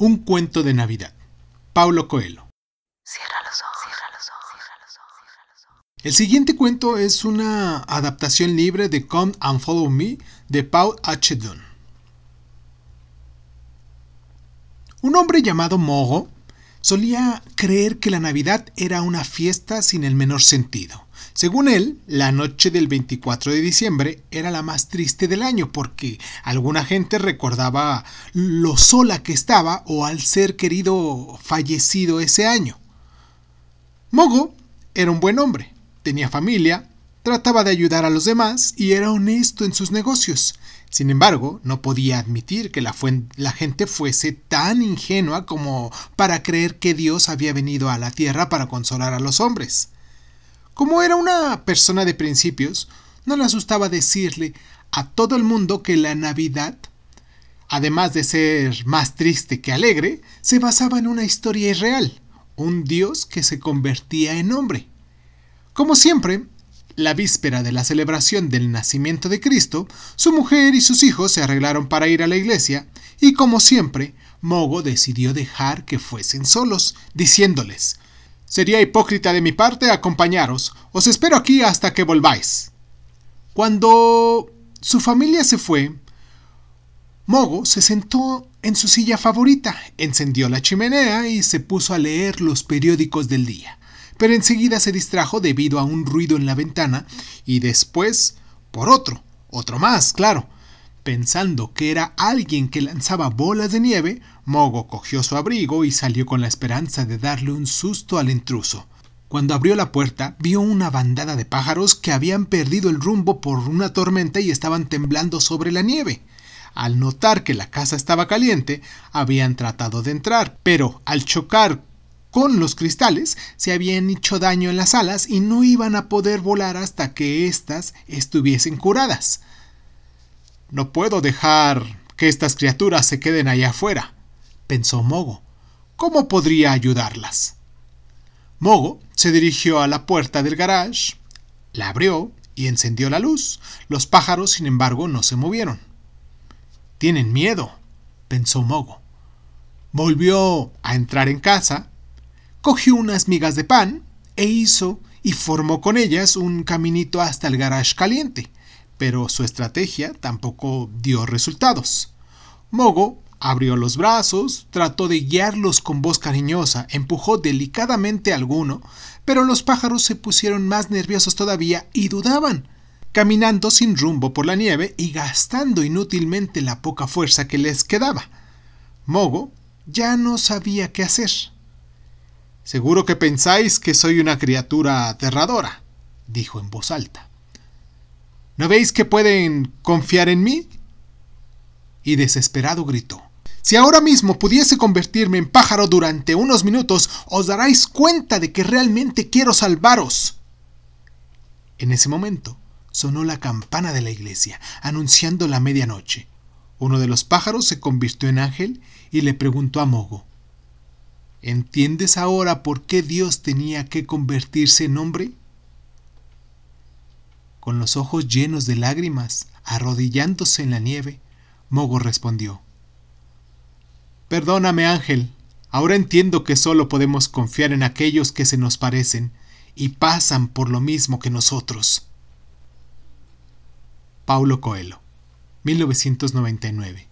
Un cuento de Navidad. Paulo Coelho. Cierra los ojos, cierra los ojos, cierra los ojos, cierra los ojos. El siguiente cuento es una adaptación libre de Come and Follow Me de Paul H. Dunn. Un hombre llamado Mogo solía creer que la Navidad era una fiesta sin el menor sentido. Según él, la noche del 24 de diciembre era la más triste del año porque alguna gente recordaba lo sola que estaba o al ser querido fallecido ese año. Mogo era un buen hombre, tenía familia, trataba de ayudar a los demás y era honesto en sus negocios. Sin embargo, no podía admitir que la, la, gente fuese tan ingenua como para creer que Dios había venido a la tierra para consolar a los hombres. Como era una persona de principios, no le asustaba decirle a todo el mundo que la Navidad, además de ser más triste que alegre, se basaba en una historia irreal, un Dios que se convertía en hombre. Como siempre, la víspera de la celebración del nacimiento de Cristo, su mujer y sus hijos se arreglaron para ir a la iglesia, y como siempre, Mogo decidió dejar que fuesen solos, diciéndoles Sería hipócrita de mi parte acompañaros. Os espero aquí hasta que volváis. Cuando su familia se fue, Mogo se sentó en su silla favorita, encendió la chimenea y se puso a leer los periódicos del día. Pero enseguida se distrajo debido a un ruido en la ventana y después por otro, otro más, claro. Pensando que era alguien que lanzaba bolas de nieve, Mogo cogió su abrigo y salió con la esperanza de darle un susto al intruso. Cuando abrió la puerta, vio una bandada de pájaros que habían perdido el rumbo por una tormenta y estaban temblando sobre la nieve. Al notar que la casa estaba caliente, habían tratado de entrar, pero al chocar con los cristales se habían hecho daño en las alas y no iban a poder volar hasta que éstas estuviesen curadas. No puedo dejar que estas criaturas se queden allá afuera, pensó Mogo. ¿Cómo podría ayudarlas? Mogo se dirigió a la puerta del garage, la abrió y encendió la luz. Los pájaros, sin embargo, no se movieron. Tienen miedo, pensó Mogo. Volvió a entrar en casa, cogió unas migas de pan e hizo y formó con ellas un caminito hasta el garage caliente pero su estrategia tampoco dio resultados. Mogo abrió los brazos, trató de guiarlos con voz cariñosa, empujó delicadamente a alguno, pero los pájaros se pusieron más nerviosos todavía y dudaban, caminando sin rumbo por la nieve y gastando inútilmente la poca fuerza que les quedaba. Mogo ya no sabía qué hacer. Seguro que pensáis que soy una criatura aterradora, dijo en voz alta. ¿No veis que pueden confiar en mí? Y desesperado gritó. Si ahora mismo pudiese convertirme en pájaro durante unos minutos, os daréis cuenta de que realmente quiero salvaros. En ese momento sonó la campana de la iglesia, anunciando la medianoche. Uno de los pájaros se convirtió en ángel y le preguntó a Mogo ¿Entiendes ahora por qué Dios tenía que convertirse en hombre? Con los ojos llenos de lágrimas, arrodillándose en la nieve, Mogo respondió Perdóname, Ángel, ahora entiendo que solo podemos confiar en aquellos que se nos parecen y pasan por lo mismo que nosotros. Paulo Coelho, 1999